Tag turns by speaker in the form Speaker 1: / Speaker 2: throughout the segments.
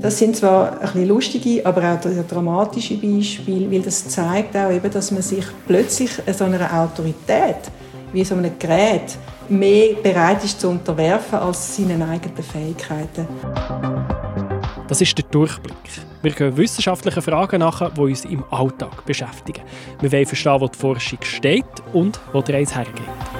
Speaker 1: Das sind zwar ein bisschen lustige, aber auch dramatische Beispiele, weil das zeigt auch eben, dass man sich plötzlich so einer Autorität wie so einem Gerät mehr bereit ist zu unterwerfen als seinen eigenen Fähigkeiten.
Speaker 2: Das ist der Durchblick. Wir gehen wissenschaftlichen Fragen nach, die uns im Alltag beschäftigen. Wir wollen verstehen, wo die Forschung steht und wo der Reise hergeht.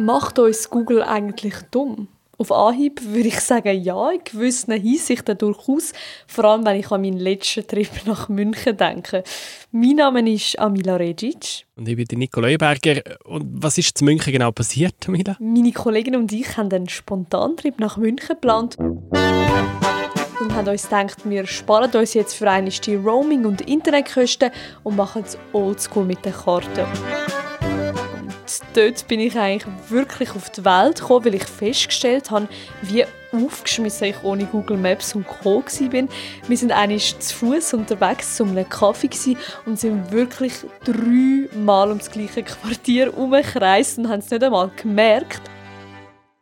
Speaker 3: Macht uns Google eigentlich dumm? Auf Anhieb würde ich sagen, ja, in gewissen Hinsichten durchaus. Vor allem, wenn ich an meinen letzten Trip nach München denke. Mein Name ist Amila Regic.
Speaker 2: Und ich bin Nico Leuberger. Und was ist zu München genau passiert, Amila?
Speaker 3: Meine Kollegin und ich haben einen Spontantrip nach München geplant und haben uns gedacht, wir sparen uns jetzt für eine die Roaming- und Internetkosten und machen es oldschool mit den Karten dort bin ich eigentlich wirklich auf die Welt gekommen, weil ich festgestellt habe, wie aufgeschmissen ich ohne Google Maps und Co. bin. Wir sind eigentlich zu Fuß unterwegs zu einem Kaffee und sind wirklich dreimal ums gleiche Quartier herumgekreist und haben es nicht einmal gemerkt.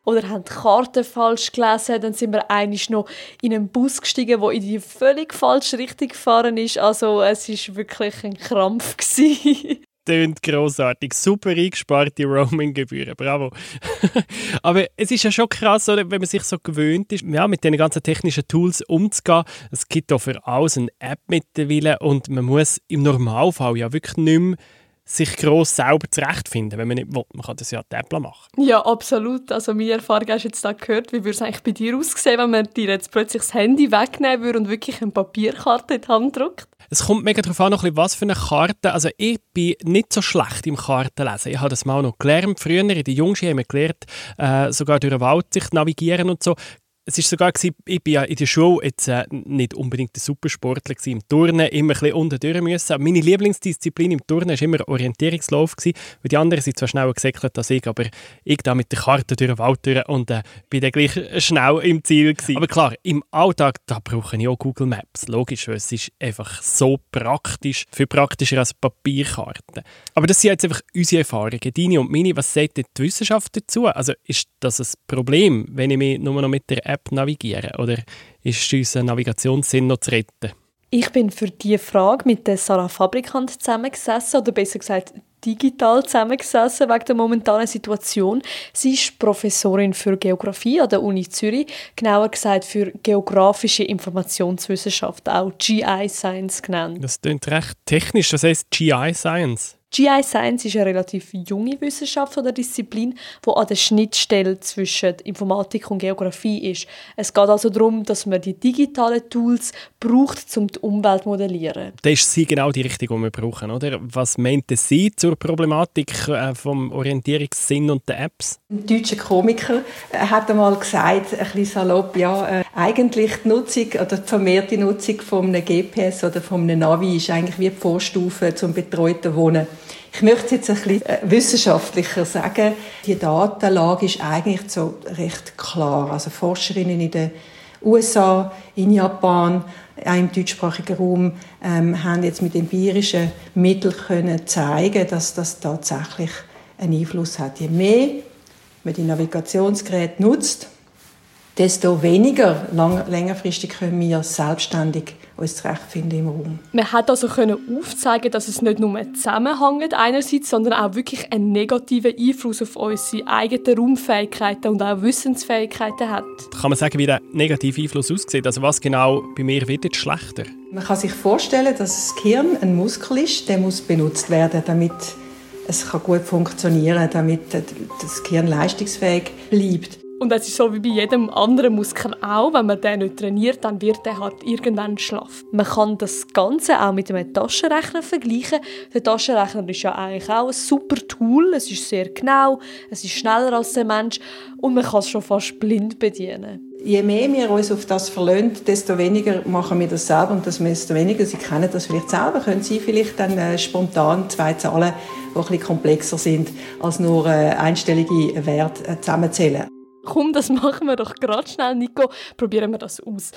Speaker 3: Oder haben die Karte falsch gelesen, dann sind wir eigentlich noch in einen Bus gestiegen, der in die völlig falsche Richtung gefahren ist. Also es war wirklich ein Krampf
Speaker 2: tönt grossartig. Super eingesparte Roaming-Gebühren. Bravo. Aber es ist ja schon krass, wenn man sich so gewöhnt ist, ja, mit den ganzen technischen Tools umzugehen. Es gibt auch für alles eine App mittlerweile und man muss im Normalfall ja wirklich nicht mehr sich gross selber zurechtfinden, wenn man nicht will. Man kann das ja Tablet machen.
Speaker 3: Ja, absolut. Also meine Erfahrung hast du jetzt da gehört. Wie würde es eigentlich bei dir aussehen, wenn man dir jetzt plötzlich das Handy wegnehmen würde und wirklich eine Papierkarte in die Hand drückt?
Speaker 2: Es kommt mega darauf an, was für eine Karte. Also ich bin nicht so schlecht im Kartenlesen. Ich habe das mal noch gelernt. Früher in der Jungschule haben wir gelernt, äh, sogar durch den Wald sich navigieren und so es ist sogar gewesen, ich bin ja in der Schule jetzt äh, nicht unbedingt der Supersportler gewesen, im Turnen immer ein bisschen unten müssen. Meine Lieblingsdisziplin im Turnen war immer Orientierungslauf gewesen, weil die anderen sind zwar schneller gesäckelt als ich, aber ich da mit der Karte durch den Wald durch und äh, bin dann gleich schnell im Ziel gewesen. Aber klar, im Alltag da brauche ich auch Google Maps, logisch, weil es ist einfach so praktisch, viel praktischer als Papierkarten. Aber das sind jetzt einfach unsere Erfahrungen, deine und meine. Was sagt die Wissenschaft dazu? Also ist das ein Problem, wenn ich mich nur noch mit der App App navigieren? Oder ist unser Navigationssinn noch zu retten?
Speaker 3: Ich bin für diese Frage mit der Sarah Fabrikant zusammengesessen, oder besser gesagt digital zusammengesessen wegen der momentanen Situation. Sie ist Professorin für Geografie an der Uni Zürich, genauer gesagt für geografische Informationswissenschaft, auch GI Science genannt.
Speaker 2: Das klingt recht technisch, was heißt GI Science?
Speaker 3: GI Science ist eine relativ junge Wissenschaft oder Disziplin, die an der Schnittstelle zwischen Informatik und Geografie ist. Es geht also darum, dass man die digitalen Tools braucht, um die Umwelt zu modellieren.
Speaker 2: Das ist sie genau die Richtung, die wir brauchen, oder? Was meint sie zur Problematik äh, vom Orientierungssinn und der Apps?
Speaker 1: Ein deutscher Komiker äh, hat einmal gesagt, ein bisschen salopp, ja, äh, eigentlich die Nutzung oder die vermehrte Nutzung von einem GPS oder von einem Navi ist eigentlich wie die Vorstufe zum betreuten Wohnen. Ich möchte es jetzt ein bisschen äh, wissenschaftlicher sagen. Die Datenlage ist eigentlich so recht klar. Also Forscherinnen in den USA, in Japan, auch im deutschsprachigen Raum ähm, haben jetzt mit empirischen Mitteln können zeigen, dass das tatsächlich einen Einfluss hat. Je mehr man die Navigationsgeräte nutzt, desto weniger lang, längerfristig können wir selbstständig uns zurechtfinden im Raum.
Speaker 3: Man hat also können aufzeigen, dass es nicht nur zusammenhängt einerseits, sondern auch wirklich einen negativen Einfluss auf unsere eigenen Raumfähigkeiten und auch Wissensfähigkeiten hat.
Speaker 2: Kann man sagen, wie der negative Einfluss aussieht? Also was genau bei mir wird jetzt schlechter?
Speaker 1: Man kann sich vorstellen, dass das Gehirn ein Muskel ist, der muss benutzt werden, damit es gut funktionieren kann, damit das Gehirn leistungsfähig bleibt.
Speaker 3: Und es ist so wie bei jedem anderen Muskel auch, wenn man den nicht trainiert, dann wird der halt irgendwann schlaff. Man kann das Ganze auch mit einem Taschenrechner vergleichen. Der Taschenrechner ist ja eigentlich auch ein super Tool. Es ist sehr genau, es ist schneller als der Mensch und man kann es schon fast blind bedienen.
Speaker 1: Je mehr wir uns auf das verlassen, desto weniger machen wir das selber und desto weniger Sie kennen das vielleicht selber, können Sie vielleicht dann äh, spontan zwei Zahlen, die ein bisschen komplexer sind, als nur äh, einstellige Werte äh, zusammenzählen.
Speaker 3: Komm, das machen wir doch gerade schnell, Nico. Probieren wir das aus.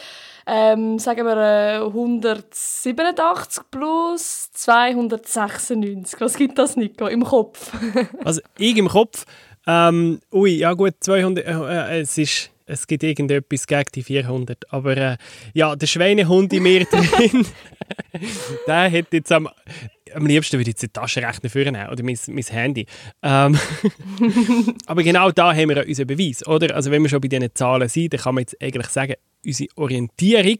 Speaker 3: Ähm, sagen wir äh, 187 plus 296. Was gibt das, Nico, im Kopf?
Speaker 2: also ich im Kopf Ähm, ui, ja gut, 200, äh, äh, es ist es gibt irgendetwas gegen die 400. Aber äh, ja, der Schweinehund in mir drin, der hätte jetzt am, am liebsten würde ich jetzt den Taschenrechner führen oder mein, mein Handy. Ähm, aber genau da haben wir unseren Beweis, oder? Also wenn wir schon bei diesen Zahlen sind, dann kann man jetzt eigentlich sagen, unsere Orientierung,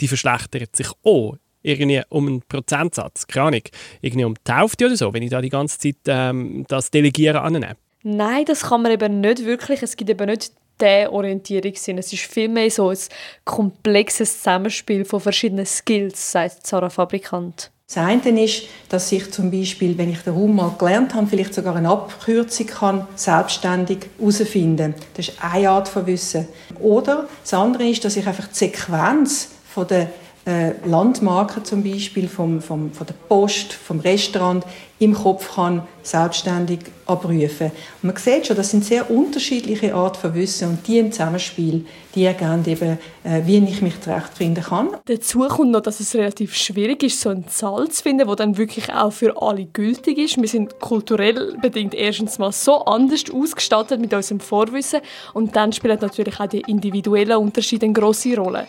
Speaker 2: die verschlechtert sich auch irgendwie um einen Prozentsatz, keine Ahnung, irgendwie um die Hälfte oder so, wenn ich da die ganze Zeit ähm, das Delegieren annehme.
Speaker 3: Nein, das kann man eben nicht wirklich. Es gibt eben nicht der Orientierungssinn. Es ist vielmehr so ein komplexes Zusammenspiel von verschiedenen Skills, sagt Sarah Fabrikant.
Speaker 1: Das eine ist, dass ich zum Beispiel, wenn ich den Raum mal gelernt habe, vielleicht sogar eine Abkürzung kann, selbstständig herausfinden. Das ist eine Art von Wissen. Oder das andere ist, dass ich einfach die Sequenz von der äh, Landmarken zum Beispiel vom, vom, von der Post, vom Restaurant im Kopf kann selbstständig abrufen. Und man sieht schon, das sind sehr unterschiedliche Arten von Wissen und die im Zusammenspiel, die ergeben eben, äh, wie ich mich zurechtfinden kann.
Speaker 3: Dazu kommt noch, dass es relativ schwierig ist, so eine Zahl zu finden, die dann wirklich auch für alle gültig ist. Wir sind kulturell bedingt erstens mal so anders ausgestattet mit unserem Vorwissen und dann spielen natürlich auch die individuellen Unterschiede eine grosse Rolle.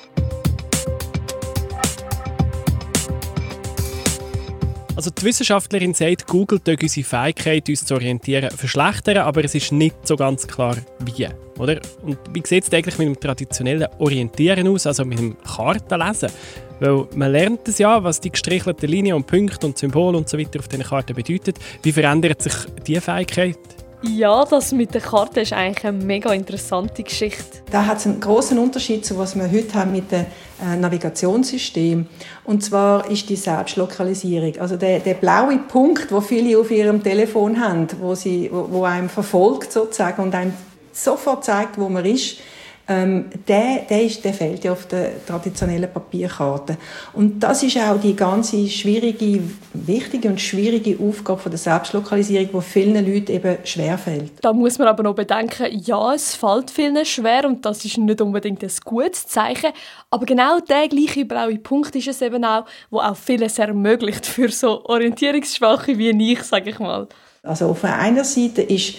Speaker 2: Also die Wissenschaftlerin sagt, Google tut unsere Fähigkeit, uns zu orientieren, verschlechtern, aber es ist nicht so ganz klar, wie. Oder? Und wie sieht es eigentlich mit dem traditionellen Orientieren aus, also mit dem Kartenlesen? Weil man lernt es ja, was die gestrichelten Linien und Punkte und Symbole und so weiter auf diesen Karten bedeutet. Wie verändert sich diese Fähigkeit?
Speaker 3: Ja, das mit der Karte ist eigentlich eine mega interessante Geschichte.
Speaker 1: Da hat es einen großen Unterschied zu was wir heute haben mit dem äh, Navigationssystem. Und zwar ist die Selbstlokalisierung. Also der, der blaue Punkt, wo viele auf ihrem Telefon haben, wo, sie, wo, wo einem verfolgt sozusagen und einem sofort zeigt, wo man ist ähm, der, der, ist, der fehlt ja auf der traditionellen Papierkarte. Und das ist auch die ganze schwierige, wichtige und schwierige Aufgabe von der Selbstlokalisierung, die vielen Leuten eben schwerfällt.
Speaker 3: Da muss man aber noch bedenken, ja, es fällt vielen schwer und das ist nicht unbedingt ein gutes Zeichen. Aber genau der gleiche blaue Punkt ist es eben auch, wo auch vieles ermöglicht für so Orientierungsschwache wie ich, sage ich mal.
Speaker 1: Also auf einer Seite ist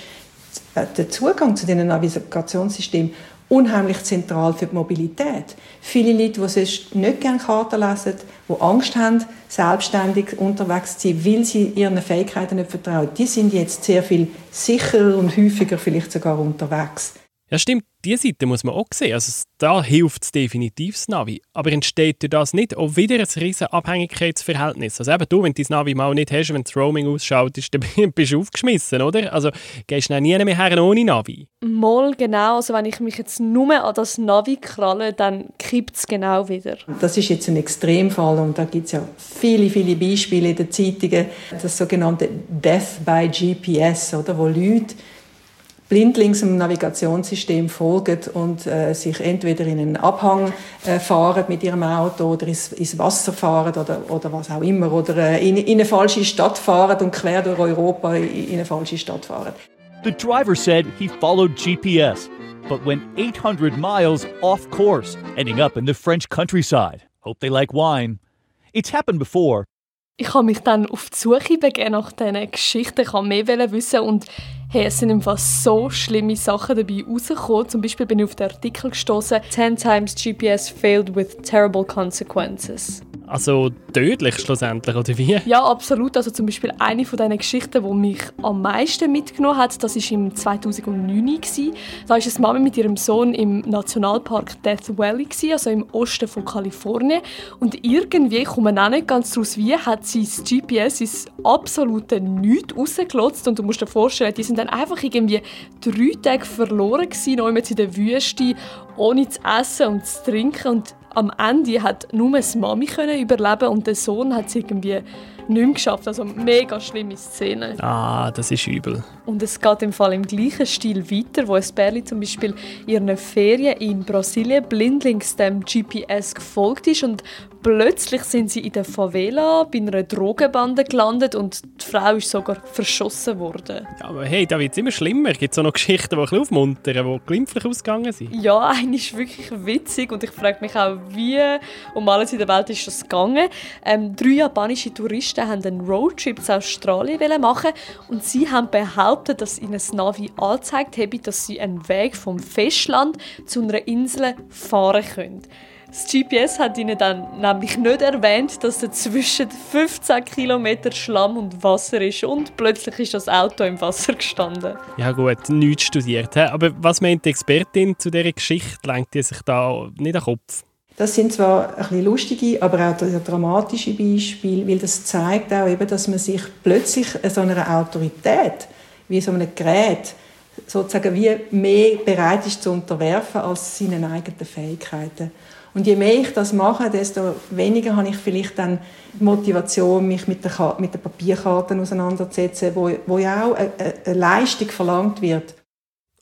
Speaker 1: der Zugang zu diesen Navigationssystemen unheimlich zentral für die Mobilität. Viele Leute, die sonst nicht gerne Karten lesen, die Angst haben, selbstständig unterwegs zu sein, weil sie ihren Fähigkeiten nicht vertrauen, die sind jetzt sehr viel sicherer und häufiger vielleicht sogar unterwegs.
Speaker 2: Ja, stimmt. Diese Seite muss man auch sehen. Also, da hilft es definitiv das Navi. Aber entsteht durch das nicht auch wieder ein riesen Abhängigkeitsverhältnis? Also eben du, wenn du das Navi mal nicht hast, wenn das Roaming ausschaltest, dann bist du aufgeschmissen, oder? Also gehst du nie mehr her ohne Navi?
Speaker 3: Mal genau. Also wenn ich mich jetzt nur an das Navi kralle, dann kippt es genau wieder.
Speaker 1: Das ist jetzt ein Extremfall und da gibt es ja viele, viele Beispiele in den Zeitungen. Das sogenannte Death by GPS, oder? Wo Leute blindlings im Navigationssystem folgen und äh, sich entweder in einen Abhang äh, fahren mit ihrem Auto oder ins, ins Wasser fahren oder, oder was auch immer oder äh, in, in eine falsche Stadt fahren und quer durch Europa in, in eine falsche Stadt fahren.
Speaker 4: The driver said he followed GPS, but went 800 miles off course, ending up in the French countryside. Hope they like wine. It's happened before.
Speaker 3: Ich habe mich dann auf die Suche begeben nach diesen Geschichten. Ich wollte mehr wissen und Hey, es sind einfach so schlimme Sachen dabei rausgekommen. Zum Beispiel bin ich auf den Artikel gestoßen: 10 times GPS failed with terrible consequences.
Speaker 2: Also tödlich schlussendlich, oder wie?
Speaker 3: Ja, absolut. Also zum Beispiel eine von diesen Geschichten, die mich am meisten mitgenommen hat, das war im 2009. Da war eine Mama mit ihrem Sohn im Nationalpark Death Valley, also im Osten von Kalifornien. Und irgendwie, ich komme auch nicht ganz raus, wie, hat sie das GPS ins absolute Nichts rausgelotzt. Und du musst dir vorstellen, die sind dann einfach irgendwie drei Tage verloren gewesen, in der Wüste, ohne zu essen und zu trinken. Und am Ende hat nur das Mami können überleben und der Sohn hat es irgendwie nicht mehr geschafft. Also mega schlimme Szene.
Speaker 2: Ah, das ist übel.
Speaker 3: Und es geht im Fall im gleichen Stil weiter, wo ein Pärchen zum Beispiel ihren Ferien in Brasilien blindlings dem GPS gefolgt ist und plötzlich sind sie in der Favela bei einer Drogenbande gelandet und die Frau ist sogar verschossen worden.
Speaker 2: Ja, aber hey, da wird es immer schlimmer. Gibt es auch noch Geschichten, die ein bisschen aufmuntern, die glimpflich ausgegangen sind?
Speaker 3: Ja, eine ist wirklich witzig und ich frage mich auch, wie um alles in der Welt ist das gegangen. Ähm, drei japanische Touristen haben einen Roadtrip zu Australien machen und sie haben behauptet, dass ihnen das Navi angezeigt habe, dass sie einen Weg vom Festland zu einer Insel fahren können. Das GPS hat ihnen dann nämlich nicht erwähnt, dass dazwischen 15 Kilometer Schlamm und Wasser ist und plötzlich ist das Auto im Wasser gestanden.
Speaker 2: Ja gut, nichts studiert. Aber was meint die Expertin zu dieser Geschichte? Lenkt die sich da nicht an den Kopf?
Speaker 1: Das sind zwar ein bisschen lustige, aber auch dramatische Beispiele, weil das zeigt auch eben, dass man sich plötzlich so einer Autorität, wie so einem Gerät, sozusagen wie mehr bereit ist zu unterwerfen als seinen eigenen Fähigkeiten. Und je mehr ich das mache, desto weniger habe ich vielleicht dann Motivation, mich mit, der, mit den Papierkarten auseinanderzusetzen, wo, wo ja auch eine, eine Leistung verlangt wird.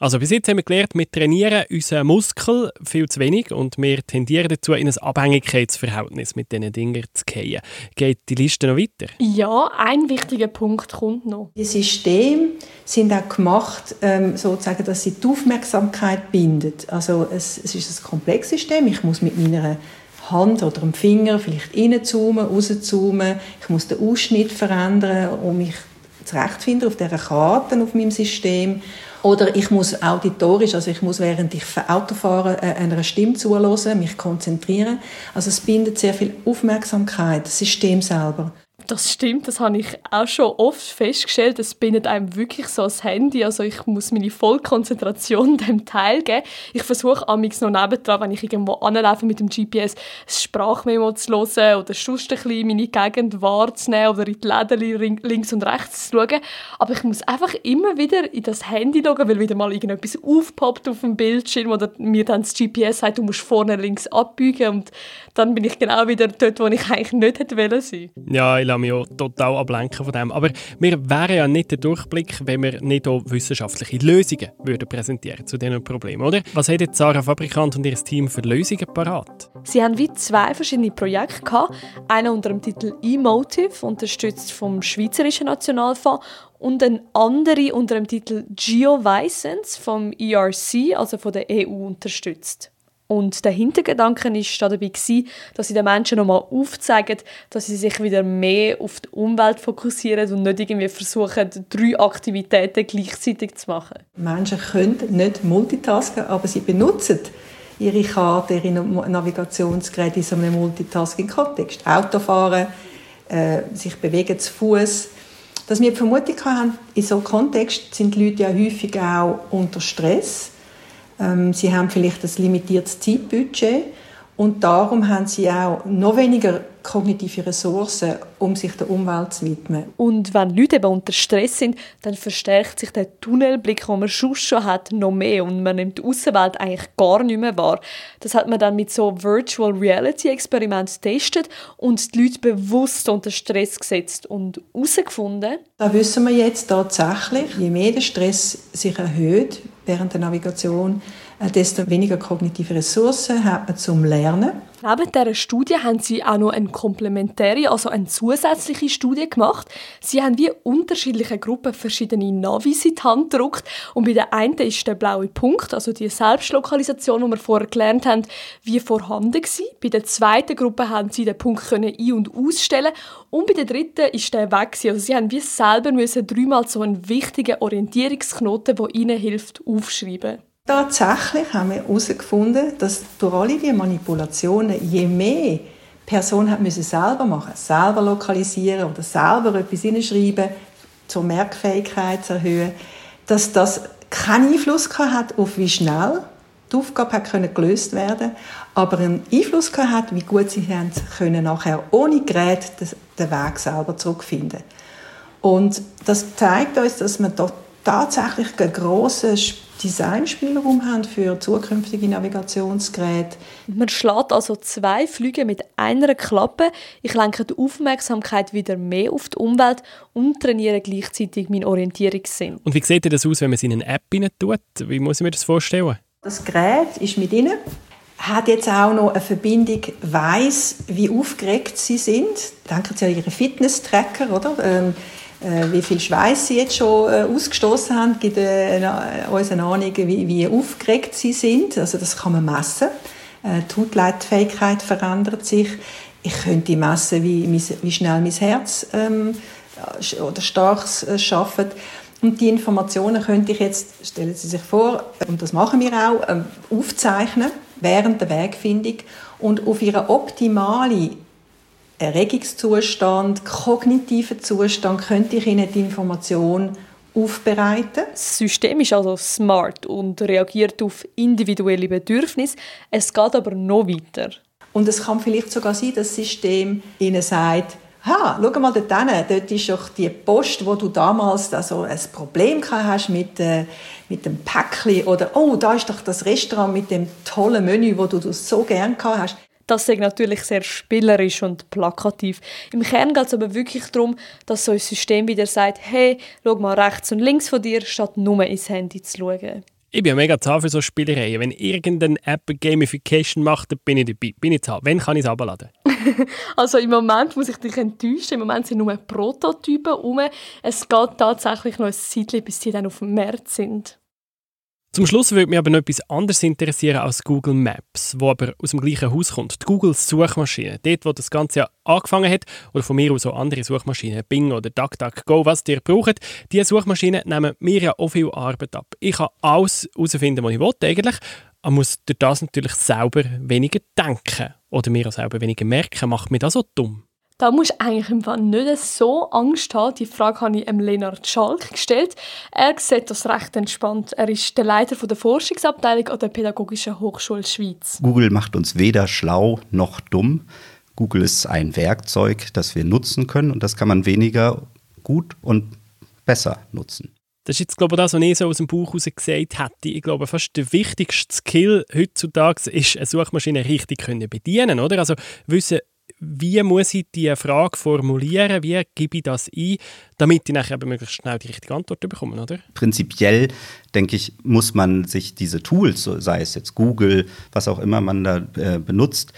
Speaker 2: Also bis jetzt haben wir gelernt, wir trainieren unseren Muskel viel zu wenig und wir tendieren dazu, in ein Abhängigkeitsverhältnis mit diesen Dingen zu gehen. Geht die Liste noch weiter?
Speaker 3: Ja, ein wichtiger Punkt kommt noch.
Speaker 1: Die Systeme sind auch gemacht, ähm, sozusagen, dass sie die Aufmerksamkeit bindet. Also es, es ist ein komplexes System. Ich muss mit meiner Hand oder dem Finger vielleicht reinzoomen, rauszoomen. Ich muss den Ausschnitt verändern, um mich zurechtzufinden auf dieser Karte auf meinem System. Oder ich muss auditorisch, also ich muss während ich Auto fahre, äh, einer Stimme zuhören, mich konzentrieren. Also es bindet sehr viel Aufmerksamkeit, das System selber.
Speaker 3: Das stimmt, das habe ich auch schon oft festgestellt. Es bindet einem wirklich so das Handy. Also ich muss meine Vollkonzentration dem Teil geben. Ich versuche amix noch nebendran, wenn ich irgendwo anlaufe mit dem GPS, ein Sprachmemo zu hören oder sonst ein bisschen meine Gegend wahrzunehmen oder in die Läden links und rechts zu schauen. Aber ich muss einfach immer wieder in das Handy schauen, weil wieder mal irgendetwas aufpoppt auf dem Bildschirm oder mir dann das GPS sagt, du musst vorne links abbiegen und dann bin ich genau wieder dort, wo ich eigentlich nicht hätte wollen sein.
Speaker 2: Ja, ich lasse mich auch total ablenken von dem. Aber wir wären ja nicht der Durchblick, wenn wir nicht auch wissenschaftliche Lösungen würden präsentieren zu diesen Problemen, oder? Was hat jetzt Sarah Fabrikant und ihr Team für Lösungen parat?
Speaker 3: Sie haben wie zwei verschiedene Projekte gehabt. Einer unter dem Titel E-Motive, unterstützt vom Schweizerischen Nationalfonds und ein andere unter dem Titel GeoVicence vom ERC, also von der EU, unterstützt. Und der Hintergedanke war dabei, dass sie den Menschen nochmal aufzeigen, dass sie sich wieder mehr auf die Umwelt fokussieren und nicht irgendwie versuchen, drei Aktivitäten gleichzeitig zu machen.
Speaker 1: Menschen können nicht multitasken, aber sie benutzen ihre Karte, ihre Navigationsgeräte in so einem Multitasking-Kontext. Autofahren, äh, sich bewegen zu Fuß. Dass wir die Vermutung haben, in so einem Kontext sind die Leute ja häufig auch unter Stress sie haben vielleicht ein limitiertes Zeitbudget und darum haben sie auch noch weniger kognitive Ressourcen, um sich der Umwelt zu widmen.
Speaker 3: Und wenn Leute eben unter Stress sind, dann verstärkt sich der Tunnelblick, den man schon schon hat, noch mehr und man nimmt die Außenwelt eigentlich gar nicht mehr wahr. Das hat man dann mit so Virtual Reality Experimenten getestet und die Leute bewusst unter Stress gesetzt und herausgefunden.
Speaker 1: Da wissen wir jetzt tatsächlich, je mehr der Stress sich erhöht während der Navigation, desto weniger kognitive Ressourcen hat man zum Lernen.
Speaker 3: Neben dieser Studie haben sie auch noch eine komplementäre, also eine zusätzliche Studie gemacht. Sie haben wie unterschiedliche Gruppen verschiedene Navis in die Hand gedruckt und bei der einen ist der blaue Punkt, also die Selbstlokalisation, die wir vorher gelernt haben, wie vorhanden gewesen. Bei der zweiten Gruppe haben sie den Punkt ein- und ausstellen und bei der dritten ist der weg. Also sie haben wie selber müssen dreimal so einen wichtigen Orientierungsknoten, der ihnen hilft, aufschreiben.
Speaker 1: Tatsächlich haben wir herausgefunden, dass durch alle diese Manipulationen, je mehr die Person hat müssen selber machen, selber lokalisieren oder selber etwas hineinschreiben, zur Merkfähigkeit zu erhöhen, dass das keinen Einfluss hat auf wie schnell die Aufgabe hat gelöst werden, aber einen Einfluss hat, wie gut sie haben können nachher ohne Gerät den Weg selber zurückfinden. Und das zeigt uns, dass man dort tatsächlich einen grossen Designspielraum haben für zukünftige Navigationsgeräte.
Speaker 3: Man schlägt also zwei Flüge mit einer Klappe. Ich lenke die Aufmerksamkeit wieder mehr auf die Umwelt und trainiere gleichzeitig meinen Orientierungssinn.
Speaker 2: Und wie sieht das aus, wenn man es in eine App tut? Wie muss ich mir das vorstellen?
Speaker 1: Das Gerät ist mit Ihnen hat jetzt auch noch eine Verbindung, weiß, wie aufgeregt sie sind. Denken Sie an Ihre Fitness-Tracker, oder? Ähm, äh, wie viel Schweiß sie jetzt schon äh, ausgestoßen haben, gibt äh, uns eine Ahnung, wie, wie aufgeregt sie sind. Also das kann man messen. Äh, die Hautleitfähigkeit verändert sich. Ich könnte messen, wie, wie schnell mein Herz ähm, oder stark äh, schafft. Und die Informationen könnte ich jetzt, stellen Sie sich vor, und das machen wir auch, ähm, aufzeichnen während der Wegfindung und auf ihre optimale Erregungszustand, kognitiven Zustand könnte ich Ihnen die Information aufbereiten.
Speaker 3: Das System ist also smart und reagiert auf individuelle Bedürfnisse. Es geht aber noch weiter.
Speaker 1: Und es kann vielleicht sogar sein, dass das System Ihnen sagt, ha, schau mal dort hin, dort ist doch die Post, wo du damals also ein Problem hast mit, äh, mit dem Päckchen oder oh, da ist doch das Restaurant mit dem tollen Menü, wo du so gern hast.
Speaker 3: Das ist natürlich sehr spielerisch und plakativ. Im Kern geht es aber wirklich darum, dass so ein System wieder sagt, hey, schau mal rechts und links von dir, statt nur ins Handy zu schauen.
Speaker 2: Ich bin mega zahl für so Spielereien. Wenn irgendeine App Gamification macht, dann bin ich dabei. Bin ich zahl. Wann kann ich es abladen?
Speaker 3: also im Moment muss ich dich enttäuschen. Im Moment sind nur Prototypen rum. Es geht tatsächlich noch ein Zeitchen, bis sie dann auf dem März sind.
Speaker 2: Zum Schluss würde mich aber noch etwas anderes interessieren als Google Maps, wo aber aus dem gleichen Haus kommt. Die Google Suchmaschine. Dort, wo das Ganze ja angefangen hat, oder von mir aus auch andere Suchmaschinen, Bing oder DuckDuckGo, was ihr braucht, diese Suchmaschinen nehmen mir ja auch viel Arbeit ab. Ich kann alles herausfinden, was ich will, eigentlich, aber muss durch das natürlich selber weniger denken oder mir auch selber weniger merken. Macht mich das so dumm?
Speaker 3: Da musst du eigentlich im Fall nicht so Angst haben. Die Frage habe ich Lennart Schalk gestellt. Er sieht das recht entspannt. Er ist der Leiter der Forschungsabteilung an der Pädagogischen Hochschule Schweiz.
Speaker 5: Google macht uns weder schlau noch dumm. Google ist ein Werkzeug, das wir nutzen können und das kann man weniger gut und besser nutzen.
Speaker 2: Das ist jetzt, glaube ich, das, was ich so aus dem Buch heraus gesagt hätte. Ich glaube, fast der wichtigste Skill heutzutage ist, eine Suchmaschine richtig können bedienen, oder? Also wissen, wie muss ich diese Frage formulieren, wie gebe ich das ein, damit ich nachher möglichst schnell die richtige Antwort bekomme, oder?
Speaker 5: Prinzipiell, denke ich, muss man sich diese Tools, sei es jetzt Google, was auch immer man da äh, benutzt,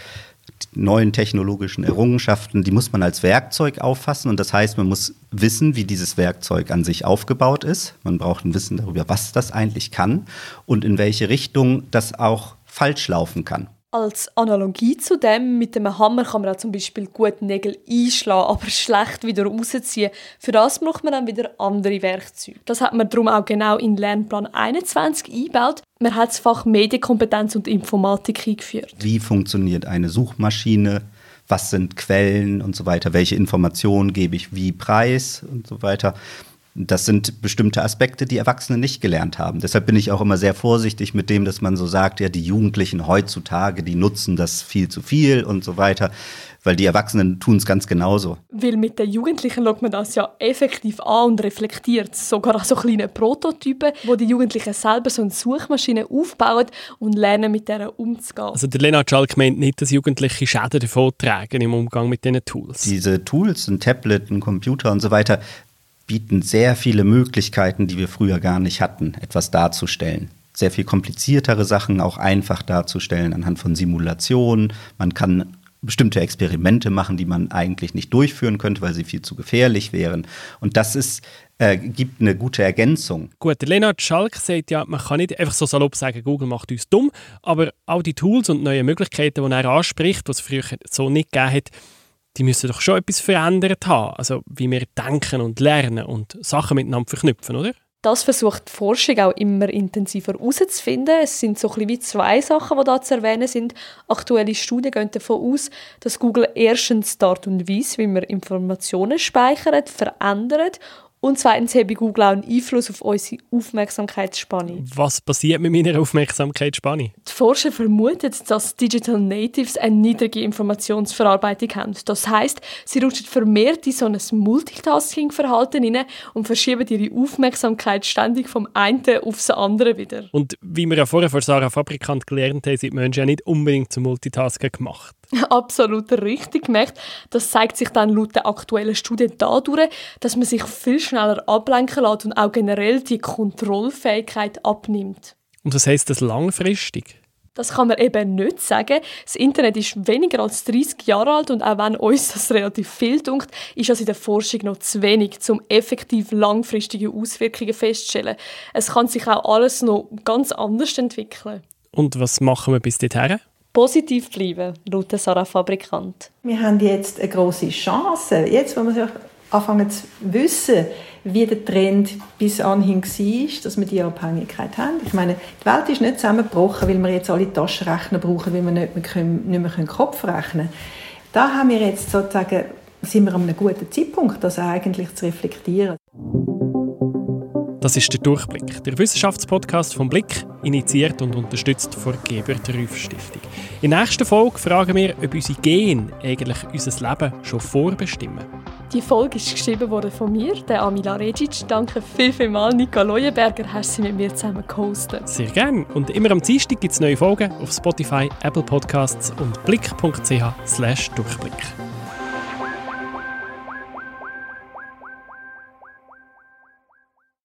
Speaker 5: neuen technologischen Errungenschaften, die muss man als Werkzeug auffassen. Und das heißt, man muss wissen, wie dieses Werkzeug an sich aufgebaut ist. Man braucht ein Wissen darüber, was das eigentlich kann und in welche Richtung das auch falsch laufen kann.
Speaker 3: Als Analogie zu dem, mit dem Hammer kann man auch zum Beispiel gut Nägel einschlagen, aber schlecht wieder rausziehen. Für das braucht man dann wieder andere Werkzeuge. Das hat man darum auch genau in Lernplan 21 eingebaut. Man hat das Fach Medienkompetenz und Informatik eingeführt.
Speaker 5: Wie funktioniert eine Suchmaschine? Was sind Quellen und so weiter? Welche Informationen gebe ich wie preis und so weiter? Das sind bestimmte Aspekte, die Erwachsene nicht gelernt haben. Deshalb bin ich auch immer sehr vorsichtig mit dem, dass man so sagt, ja, die Jugendlichen heutzutage, die nutzen das viel zu viel und so weiter, weil die Erwachsenen tun es ganz genauso.
Speaker 3: Weil mit den Jugendlichen schaut man das ja effektiv an und reflektiert. Sogar an so kleine Prototypen, wo die Jugendlichen selber so eine Suchmaschine aufbauen und lernen, mit der umzugehen.
Speaker 2: Also der Lennart Schalk meint nicht, dass Jugendliche Schäden davon tragen im Umgang mit diesen Tools.
Speaker 5: Diese Tools, ein Tablet, ein Computer und so weiter, bieten sehr viele Möglichkeiten, die wir früher gar nicht hatten, etwas darzustellen. Sehr viel kompliziertere Sachen auch einfach darzustellen anhand von Simulationen. Man kann bestimmte Experimente machen, die man eigentlich nicht durchführen könnte, weil sie viel zu gefährlich wären. Und das ist, äh, gibt eine gute Ergänzung.
Speaker 2: Gut, Lennart Schalk sagt ja, man kann nicht einfach so salopp sagen, Google macht uns dumm, aber auch die Tools und neue Möglichkeiten, die er anspricht, die es früher so nicht gegeben hat, die müssen doch schon etwas verändert haben. Also wie wir denken und lernen und Sachen miteinander verknüpfen, oder?
Speaker 3: Das versucht die Forschung auch immer intensiver herauszufinden. Es sind so ein wie zwei Sachen, die da zu erwähnen sind. Aktuelle Studien gehen davon aus, dass Google erstens die Art und Weise, wie man Informationen speichert, verändert und zweitens habe Google auch einen Einfluss auf unsere Aufmerksamkeitsspanne.
Speaker 2: Was passiert mit meiner Aufmerksamkeitsspanne?
Speaker 3: Die Forscher vermuten, dass Digital Natives eine niedrige Informationsverarbeitung haben. Das heißt, sie rutschen vermehrt in so ein Multitasking-Verhalten hinein und verschieben ihre Aufmerksamkeit ständig vom einen aufs andere wieder.
Speaker 2: Und wie wir ja vorher von Sarah Fabrikant gelernt haben, sind Menschen ja nicht unbedingt zum Multitasken gemacht.
Speaker 3: Absolut richtig gemerkt. Das zeigt sich dann laut der aktuellen Studie dadurch, dass man sich viel schneller ablenken lässt und auch generell die Kontrollfähigkeit abnimmt.
Speaker 2: Und was heisst das langfristig?
Speaker 3: Das kann man eben nicht sagen. Das Internet ist weniger als 30 Jahre alt und auch wenn uns das relativ viel dunkt, ist das in der Forschung noch zu wenig, um effektiv langfristige Auswirkungen festzustellen. Es kann sich auch alles noch ganz anders entwickeln.
Speaker 2: Und was machen wir bis dahin?
Speaker 3: Positiv bleiben, laut Sarah Fabrikant.
Speaker 1: Wir haben jetzt eine große Chance. Jetzt, wo wir anfangen zu wissen, wie der Trend bis anhin war, dass wir diese Abhängigkeit haben. Ich meine, die Welt ist nicht zusammengebrochen, weil wir jetzt alle Taschenrechner brauchen, weil wir nicht mehr, nicht mehr Kopf rechnen können. Da haben wir jetzt sozusagen, sind wir an einem guten Zeitpunkt, das eigentlich zu reflektieren.
Speaker 2: Das ist der Durchblick, der Wissenschaftspodcast vom Blick, initiiert und unterstützt von der Gebert Rüff Stiftung. In der nächsten Folge fragen wir, ob unsere Gene eigentlich unser Leben schon vorbestimmen.
Speaker 3: Die Folge ist geschrieben worden von mir, der Amila Regic. Danke viel, viel mal, Nika Leuenberger, hast sie mit mir zusammen gehostet.
Speaker 2: Sehr gerne. Und immer am Dienstag gibt es neue Folgen auf Spotify, Apple Podcasts und blick.ch/durchblick.